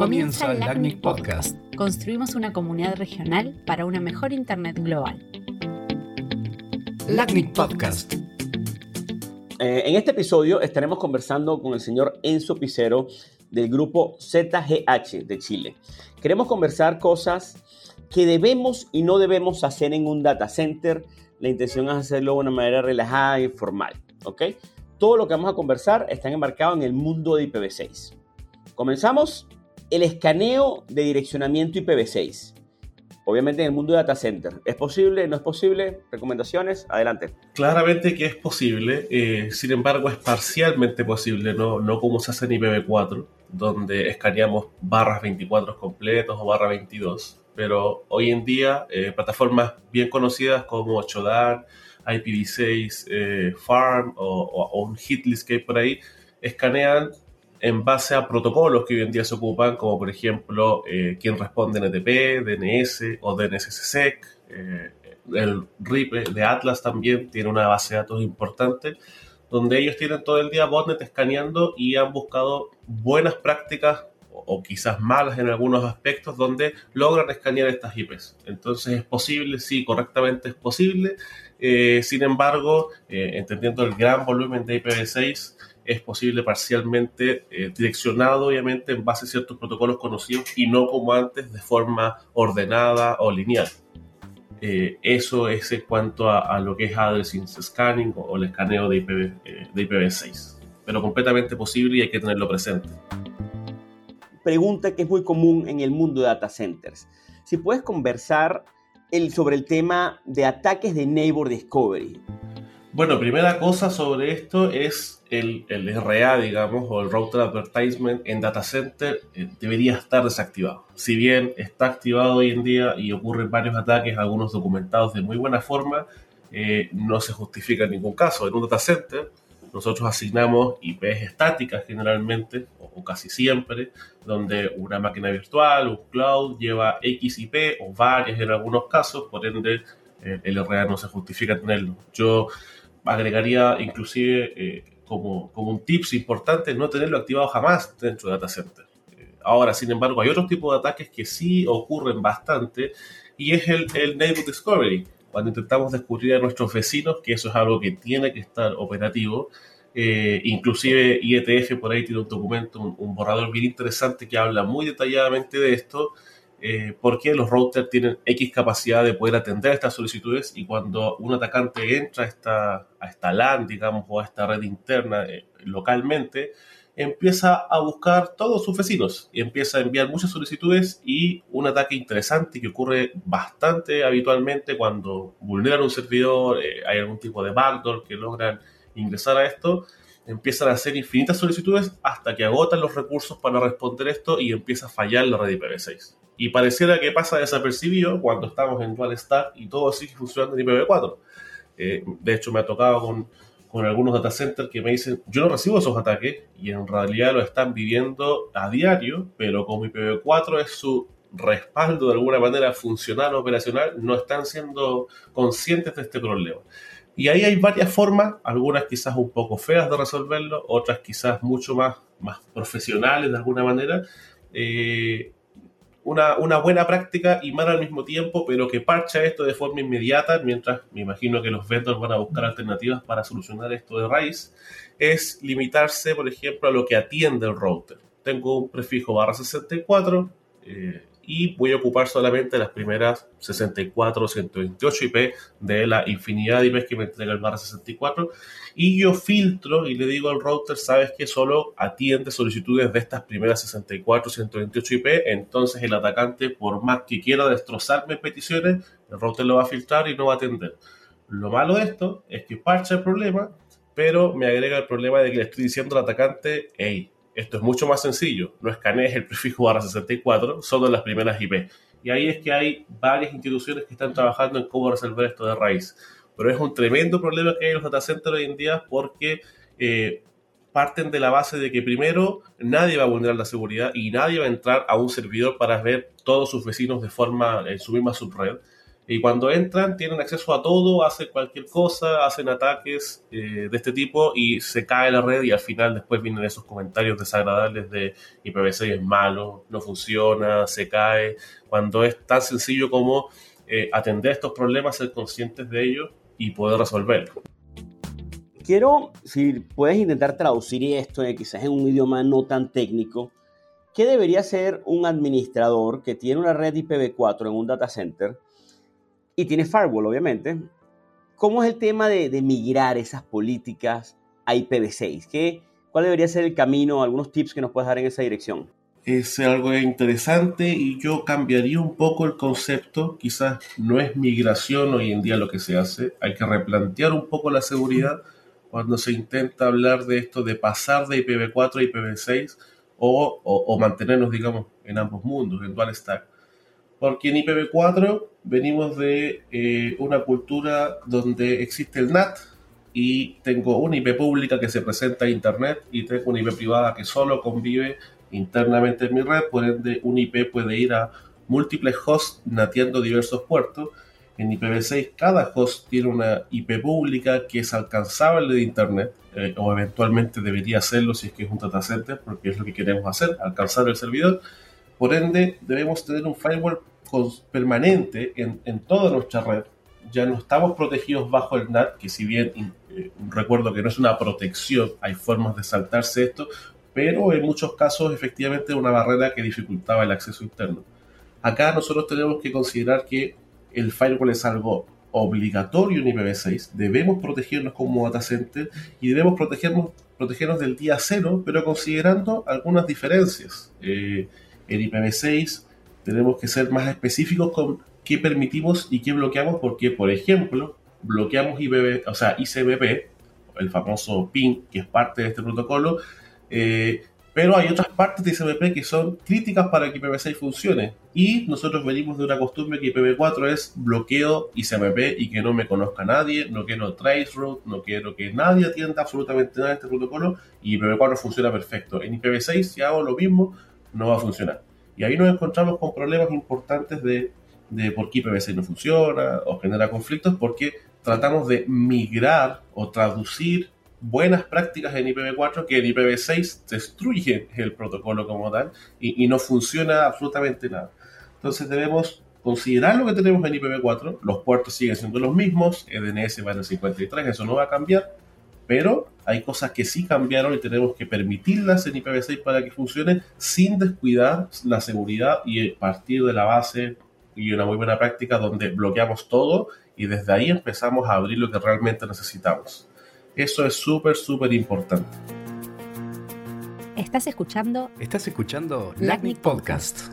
Comienza el LACNIC Podcast. Construimos una comunidad regional para una mejor Internet global. LACNIC Podcast. Eh, en este episodio estaremos conversando con el señor Enzo Picero del grupo ZGH de Chile. Queremos conversar cosas que debemos y no debemos hacer en un data center. La intención es hacerlo de una manera relajada e informal. ¿ok? Todo lo que vamos a conversar está enmarcado en el mundo de IPv6. Comenzamos el escaneo de direccionamiento IPv6. Obviamente en el mundo de data center. ¿Es posible? ¿No es posible? ¿Recomendaciones? Adelante. Claramente que es posible, eh, sin embargo es parcialmente posible, no, no como se hace en IPv4, donde escaneamos barras 24 completos o barra 22. Pero hoy en día eh, plataformas bien conocidas como Chodan, IPv6 eh, Farm o, o, un hitlist que hay por ahí, escanean en base a protocolos que hoy en día se ocupan, como por ejemplo eh, quién responde NTP, DNS o DNSSEC. Eh, el RIP de Atlas también tiene una base de datos importante, donde ellos tienen todo el día botnet escaneando y han buscado buenas prácticas o quizás malas en algunos aspectos donde logran escanear estas IPs. Entonces es posible, sí, correctamente es posible. Eh, sin embargo, eh, entendiendo el gran volumen de IPv6, es posible parcialmente eh, direccionado, obviamente, en base a ciertos protocolos conocidos y no como antes de forma ordenada o lineal. Eh, eso es en cuanto a, lo que es addressing scanning o, el escaneo de, IPv, eh, de IPv6. Pero completamente posible y hay que tenerlo presente. Pregunta que es muy común en el mundo de data centers. Si puedes conversar el, sobre el tema de ataques de Neighbor Discovery. Bueno, primera cosa sobre esto es el, el RA, digamos, o el Router Advertisement en Data Center eh, debería estar desactivado. Si bien está activado hoy en día y ocurren varios ataques, algunos documentados de muy buena forma, eh, no se justifica en ningún caso. En un data center nosotros asignamos IPs estáticas generalmente, o, casi siempre, donde una máquina virtual, un cloud lleva X IP o varias en algunos casos, por ende eh, el RA no se justifica tenerlo. Yo agregaría inclusive eh, como, como un tips importante no tenerlo activado jamás dentro de data center. Eh, ahora, sin embargo, hay otros tipos de ataques que sí ocurren bastante y es el, el Discovery. Cuando intentamos descubrir a nuestros vecinos, que eso es algo que tiene que estar operativo, eh, inclusive IETF por ahí tiene un documento, un borrador bien interesante que habla muy detalladamente de esto, eh, porque los routers tienen X capacidad de poder atender estas solicitudes y cuando un atacante entra a esta, a esta LAN, digamos, o a esta red interna eh, localmente, empieza a buscar todos sus vecinos y empieza a enviar muchas solicitudes y un ataque interesante que ocurre bastante habitualmente cuando vulneran un servidor, eh, hay algún tipo de backdoor que logran ingresar a esto, empiezan a hacer infinitas solicitudes hasta que agotan los recursos para responder esto y empieza a fallar la red IPv6 y pareciera que pasa desapercibido cuando estamos en Dual Stack y todo sigue funcionando en IPv4. Eh, de hecho, me ha tocado con, con algunos data centers que me dicen, yo no recibo esos ataques y en realidad lo están viviendo a diario, pero como IPv4 es su respaldo de alguna manera funcional operacional, no están siendo conscientes de este problema. Y ahí hay varias formas, algunas quizás un poco feas de resolverlo, otras quizás mucho más, más profesionales de alguna manera. Eh, una, buena práctica y mala al mismo tiempo, pero que parcha esto de forma inmediata, mientras me imagino que los vendors van a buscar alternativas para solucionar esto de raíz, es limitarse, por ejemplo, a lo que atiende el router. Tengo un prefijo barra 64, eh, y voy a ocupar solamente las primeras 64 o 128 IP de la infinidad de IPs que me entrega el barra 64 y yo filtro y le digo al router, sabes que solo atiende solicitudes de estas primeras 64 o 128 IP, entonces el atacante por más que quiera destrozarme peticiones, el router lo va a filtrar y no va a atender. Lo malo de esto es que parcha el problema, pero me agrega el problema de que le estoy diciendo al atacante, hey, esto es mucho más sencillo. No escanees el prefijo barra 64, solo las primeras IP. Y ahí es que hay varias instituciones que están trabajando en cómo resolver esto de raíz. Pero es un tremendo problema que hay en los data centers hoy en día porque eh, parten de la base de que primero nadie va a vulnerar la seguridad y nadie va a entrar a un servidor para ver todos sus vecinos de forma en su misma subred. Y cuando entran tienen acceso a todo, hacen cualquier cosa, hacen ataques eh, de este tipo y se cae la red y al final después vienen esos comentarios desagradables de IPv6 es malo, no funciona, se cae, cuando es tan sencillo como eh, atender estos problemas, ser conscientes de ellos y poder resolverlos. Quiero, si puedes intentar traducir esto quizás en un idioma no tan técnico, ¿qué debería ser un administrador que tiene una red IPv4 en un data center? Y tiene firewall, obviamente. ¿Cómo es el tema de, migrar esas políticas a IPv6? ¿Qué, ¿Cuál debería ser el camino? ¿Algunos tips que nos puedes dar en esa dirección? Es algo interesante y yo cambiaría un poco el concepto. Quizás no es migración hoy en día lo que se hace. Hay que replantear un poco la seguridad cuando se intenta hablar de esto de pasar de IPv4 a IPv6 o, o mantenernos, digamos, en ambos mundos, en dual stack. Porque en IPv4 venimos de eh, una cultura donde existe el NAT y tengo una IP pública que se presenta a Internet y tengo una IP privada que solo convive internamente en mi red, por ende un IP puede ir a múltiples hosts nateando diversos puertos. En IPv6 cada host tiene una IP pública que es alcanzable de Internet eh, o eventualmente debería hacerlo si es que es un data center porque es lo que queremos hacer, alcanzar el servidor. Por ende debemos tener un firewall permanente en, en, toda nuestra red. Ya no estamos protegidos bajo el NAT, que si bien eh, recuerdo que no es una protección, hay formas de saltarse esto, pero en muchos casos efectivamente una barrera que dificultaba el acceso interno. Acá nosotros tenemos que considerar que el firewall es algo obligatorio en IPv6, debemos protegernos como data center y debemos protegernos, protegernos del día cero, pero considerando algunas diferencias. Eh, en IPv6 tenemos que ser más específicos con qué permitimos y qué bloqueamos, porque, por ejemplo, bloqueamos IBB, o sea, ICBP, el famoso PIN, que es parte de este protocolo, eh, pero hay otras partes de ICBP que son críticas para que IPv6 funcione. Y nosotros venimos de una costumbre que IPv4 es bloqueo ICBP y que no me conozca nadie, no quiero traceroute, no quiero que nadie atienda absolutamente nada de este protocolo y IPv4 funciona perfecto. En IPv6 si hago lo mismo, no va a funcionar. Y ahí nos encontramos con problemas importantes de, de por qué IPv6 no funciona o genera conflictos, porque tratamos de migrar o traducir buenas prácticas en IPv4 que en IPv6 destruyen el protocolo como tal y, y, no funciona absolutamente nada. Entonces debemos considerar lo que tenemos en IPv4, los puertos siguen siendo los mismos, EDNS va en el 53, eso no va a cambiar, pero hay cosas que sí cambiaron y tenemos que permitirlas en IPv6 para que funcione sin descuidar la seguridad y partir de la base y una muy buena práctica donde bloqueamos todo y desde ahí empezamos a abrir lo que realmente necesitamos. Eso es súper, súper importante. Estás escuchando. Estás escuchando LACNIC Podcast.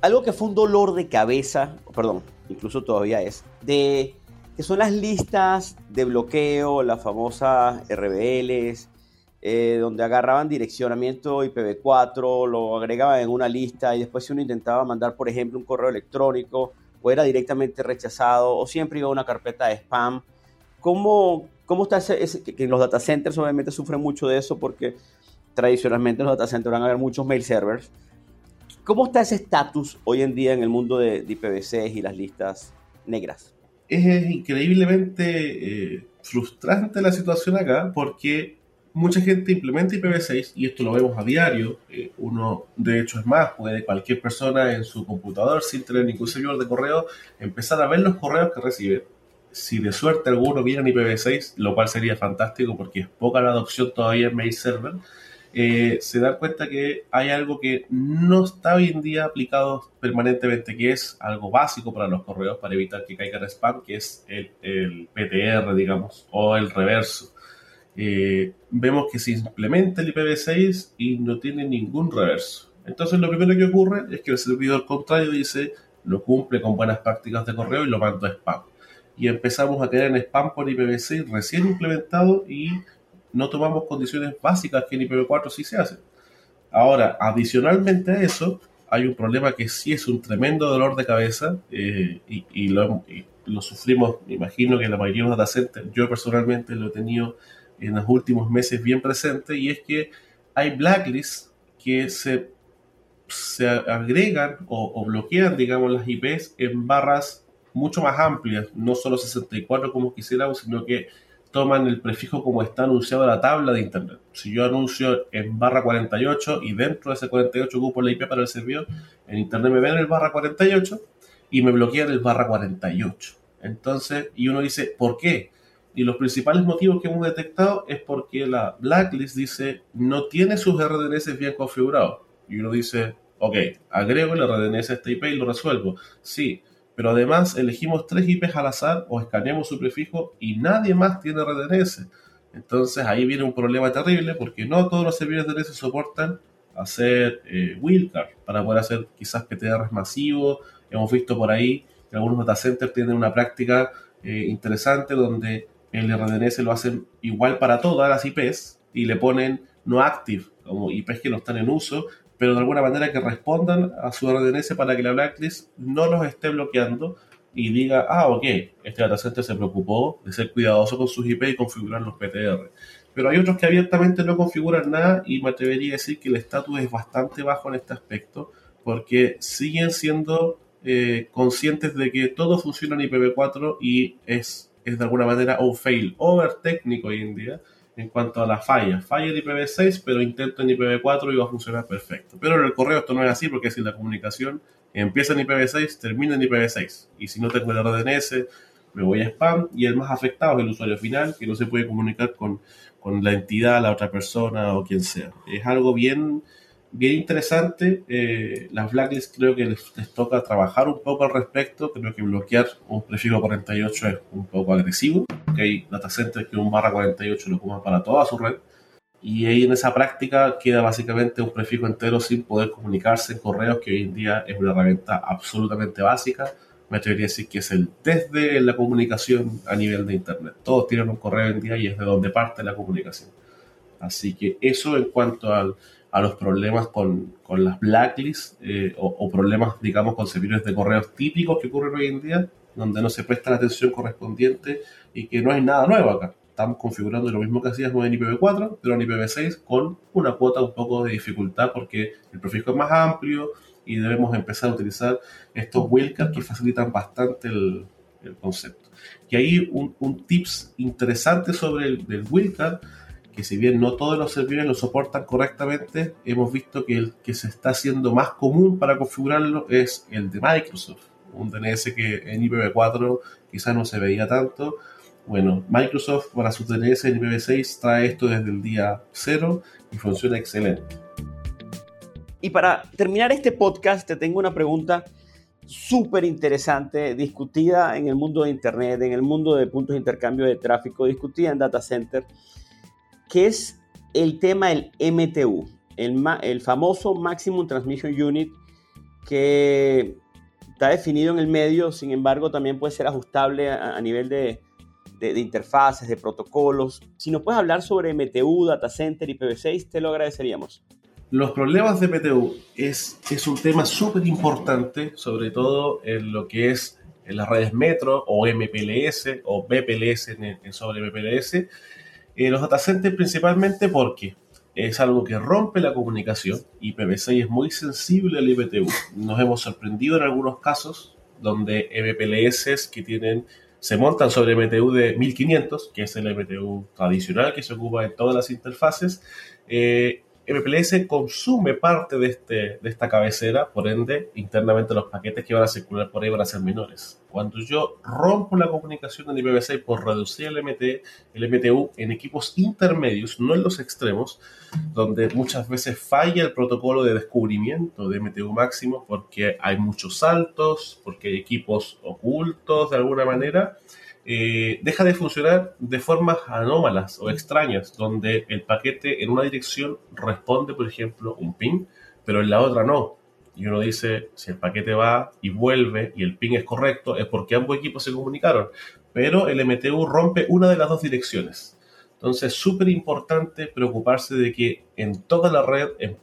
Algo que fue un dolor de cabeza, perdón, incluso todavía es, de que son las listas de bloqueo, las famosas RBLs, eh, donde agarraban direccionamiento IPv4, lo agregaban en una lista y después si uno intentaba mandar, por ejemplo, un correo electrónico, o era directamente rechazado, o siempre iba a una carpeta de spam. ¿Cómo, cómo está ese, que los data centers obviamente sufren mucho de eso porque tradicionalmente en los data centers van a haber muchos mail servers. ¿Cómo está ese estatus hoy en día en el mundo de, de IPv6 y las listas negras? Es increíblemente eh, frustrante la situación acá porque mucha gente implementa IPv6 y esto lo vemos a diario. Eh, uno, de hecho, es más, puede cualquier persona en su computador sin tener ningún servidor de correo empezar a ver los correos que recibe. Si de suerte alguno viene en IPv6, lo cual sería fantástico porque es poca la adopción todavía en mail server, eh, se da cuenta que hay algo que no está hoy en día aplicado permanentemente, que es algo básico para los correos para evitar que caigan spam, que es el, PTR, digamos, o el reverso. Eh, vemos que se implementa el IPv6 y no tiene ningún reverso. Entonces lo primero que ocurre es que el servidor contrario dice, no cumple con buenas prácticas de correo y lo manda a spam. Y empezamos a tener en spam por IPv6 recién implementado y no tomamos condiciones básicas que en IPv4 sí se hacen. Ahora, adicionalmente a eso, hay un problema que sí es un tremendo dolor de cabeza eh, y, lo, sufrimos, me imagino que la mayoría de los data yo personalmente lo he tenido en los últimos meses bien presente, y es que hay blacklists que se, se agregan o, bloquean, digamos, las IPs en barras mucho más amplias, no solo 64 como quisiéramos, sino que toman el prefijo como está anunciado en la tabla de Internet. Si yo anuncio en barra 48 y dentro de ese 48 ocupo la IP para el servidor, en Internet me ven el barra 48 y me bloquean el barra 48. Entonces, y uno dice, ¿por qué? Y los principales motivos que hemos detectado es porque la blacklist dice no tiene sus RDNS bien configurados. Y uno dice, ok, agrego el RDNS a este IP y lo resuelvo. Sí, pero además elegimos tres IPs al azar o escaneamos su prefijo y nadie más tiene RDNS. Entonces ahí viene un problema terrible porque no todos los servidores de DNS soportan hacer eh, wildcard para poder hacer quizás PTRs masivos. Hemos visto por ahí que algunos data centers tienen una práctica eh, interesante donde el RDNS lo hacen igual para todas las IPs y le ponen no active, como IPs que no están en uso, pero de alguna manera que respondan a su RDNS para que la blacklist no los esté bloqueando y diga, ah, ok, este datacenter se preocupó de ser cuidadoso con sus IP y configurar los PTR. Pero hay otros que abiertamente no configuran nada y me atrevería a decir que el estatus es bastante bajo en este aspecto porque siguen siendo eh, conscientes de que todo funciona en IPv4 y es es de alguna manera un fail over técnico hoy en día en cuanto a la falla. Falla en IPv6, pero intento en IPv4 y va a funcionar perfecto. Pero en el correo esto no es así porque si la comunicación empieza en IPv6, termina en IPv6. Y si no tengo el RDNS, me voy a spam y el más afectado es el usuario final que no se puede comunicar con, con la entidad, la otra persona o quien sea. Es algo bien bien interesante. Eh, las blacklists creo que les, toca trabajar un poco al respecto. Creo que bloquear un prefijo 48 es un poco agresivo. Porque hay data centers que un barra 48 lo ocupan para toda su red. Y ahí en esa práctica queda básicamente un prefijo entero sin poder comunicarse en correos, que hoy en día es una herramienta absolutamente básica. Me atrevería a decir que es el desde la comunicación a nivel de Internet. Todos tienen un correo hoy en día y es de donde parte la comunicación. Así que eso en cuanto al, a los problemas con, con las blacklists eh, o, problemas, digamos, con servidores de correos típicos que ocurren hoy en día, donde no se presta la atención correspondiente y que no hay nada nuevo acá. Estamos configurando lo mismo que hacíamos en IPv4, pero en IPv6 con una cuota un poco de dificultad porque el prefijo es más amplio y debemos empezar a utilizar estos wildcards que facilitan bastante el, concepto. Y ahí un, un tips interesante sobre el del wildcard que si bien no todos los servidores lo soportan correctamente, hemos visto que el que se está haciendo más común para configurarlo es el de Microsoft, un DNS que en IPv4 quizás no se veía tanto. Bueno, Microsoft para su DNS en IPv6 trae esto desde el día cero y funciona excelente. Y para terminar este podcast, te tengo una pregunta súper interesante, discutida en el mundo de Internet, en el mundo de puntos de intercambio de tráfico, discutida en data center que es el tema del MTU, el, el famoso Maximum Transmission Unit que está definido en el medio, sin embargo también puede ser ajustable a, nivel de, interfaces, de protocolos. Si nos puedes hablar sobre MTU, Data Center y PV6, te lo agradeceríamos. Los problemas de MTU es, es un tema súper importante, sobre todo en lo que es en las redes Metro o MPLS o BPLS en, sobre MPLS eh, los datacenters principalmente porque es algo que rompe la comunicación y PV6 es muy sensible al IPTU. Nos hemos sorprendido en algunos casos donde MPLS que tienen se montan sobre MTU de 1500, que es el MTU tradicional que se ocupa en todas las interfaces, eh, MPLS consume parte de, este, de esta cabecera, por ende, internamente los paquetes que van a circular por ahí van a ser menores. Cuando yo rompo la comunicación en IPv6 por reducir el, MT, el MTU en equipos intermedios, no en los extremos, donde muchas veces falla el protocolo de descubrimiento de MTU máximo porque hay muchos saltos, porque hay equipos ocultos de alguna manera, eh, deja de funcionar de formas anómalas o extrañas, donde el paquete en una dirección responde, por ejemplo, un ping, pero en la otra no. Y uno dice, si el paquete va y vuelve y el ping es correcto, es porque ambos equipos se comunicaron, pero el MTU rompe una de las dos direcciones. Entonces, es súper importante preocuparse de que en toda la red es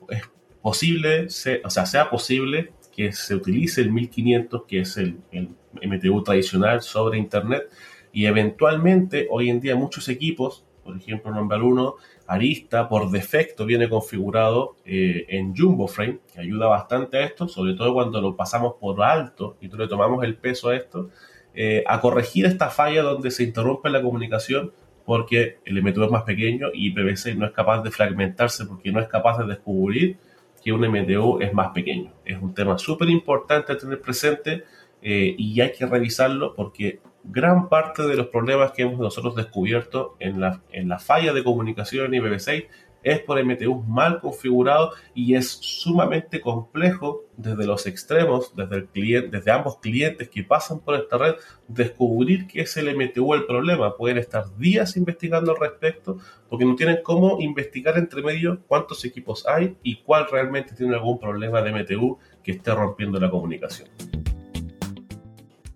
posible, o sea, sea posible que se utilice el 1500, que es el, el MTU tradicional sobre Internet, y eventualmente hoy en día muchos equipos, por ejemplo, nombrar uno, Arista por defecto viene configurado eh, en Jumbo Frame, que ayuda bastante a esto, sobre todo cuando lo pasamos por alto y le tomamos el peso a esto. eh, a corregir esta falla donde se interrumpe la comunicación porque el MTU es más pequeño y IPv6 no es capaz de fragmentarse porque no es capaz de descubrir que un MTU es más pequeño. Es un tema súper importante a tener presente eh, y hay que revisarlo porque gran parte de los problemas que hemos nosotros descubierto en la, en la falla de comunicación en IPv6 es por MTU mal configurado y es sumamente complejo desde los extremos, desde, el cliente, desde ambos clientes que pasan por esta red, descubrir que es el MTU el problema. Pueden estar días investigando al respecto porque no tienen cómo investigar entre medio cuántos equipos hay y cuál realmente tiene algún problema de MTU que esté rompiendo la comunicación.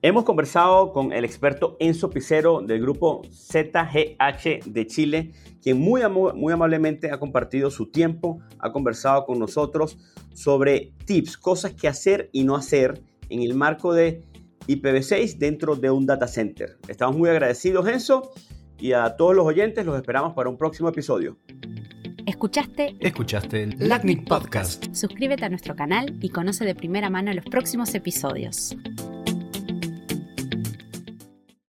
Hemos conversado con el experto Enzo Picero del grupo ZGH de Chile, quien muy, muy amablemente ha compartido su tiempo, ha conversado con nosotros sobre tips, cosas que hacer y no hacer en el marco de IPv6 dentro de un data center. Estamos muy agradecidos, Enzo, y a todos los oyentes los esperamos para un próximo episodio. ¿Escuchaste? Escuchaste el LACNIC Podcast. Suscríbete a nuestro canal y conoce de primera mano los próximos episodios.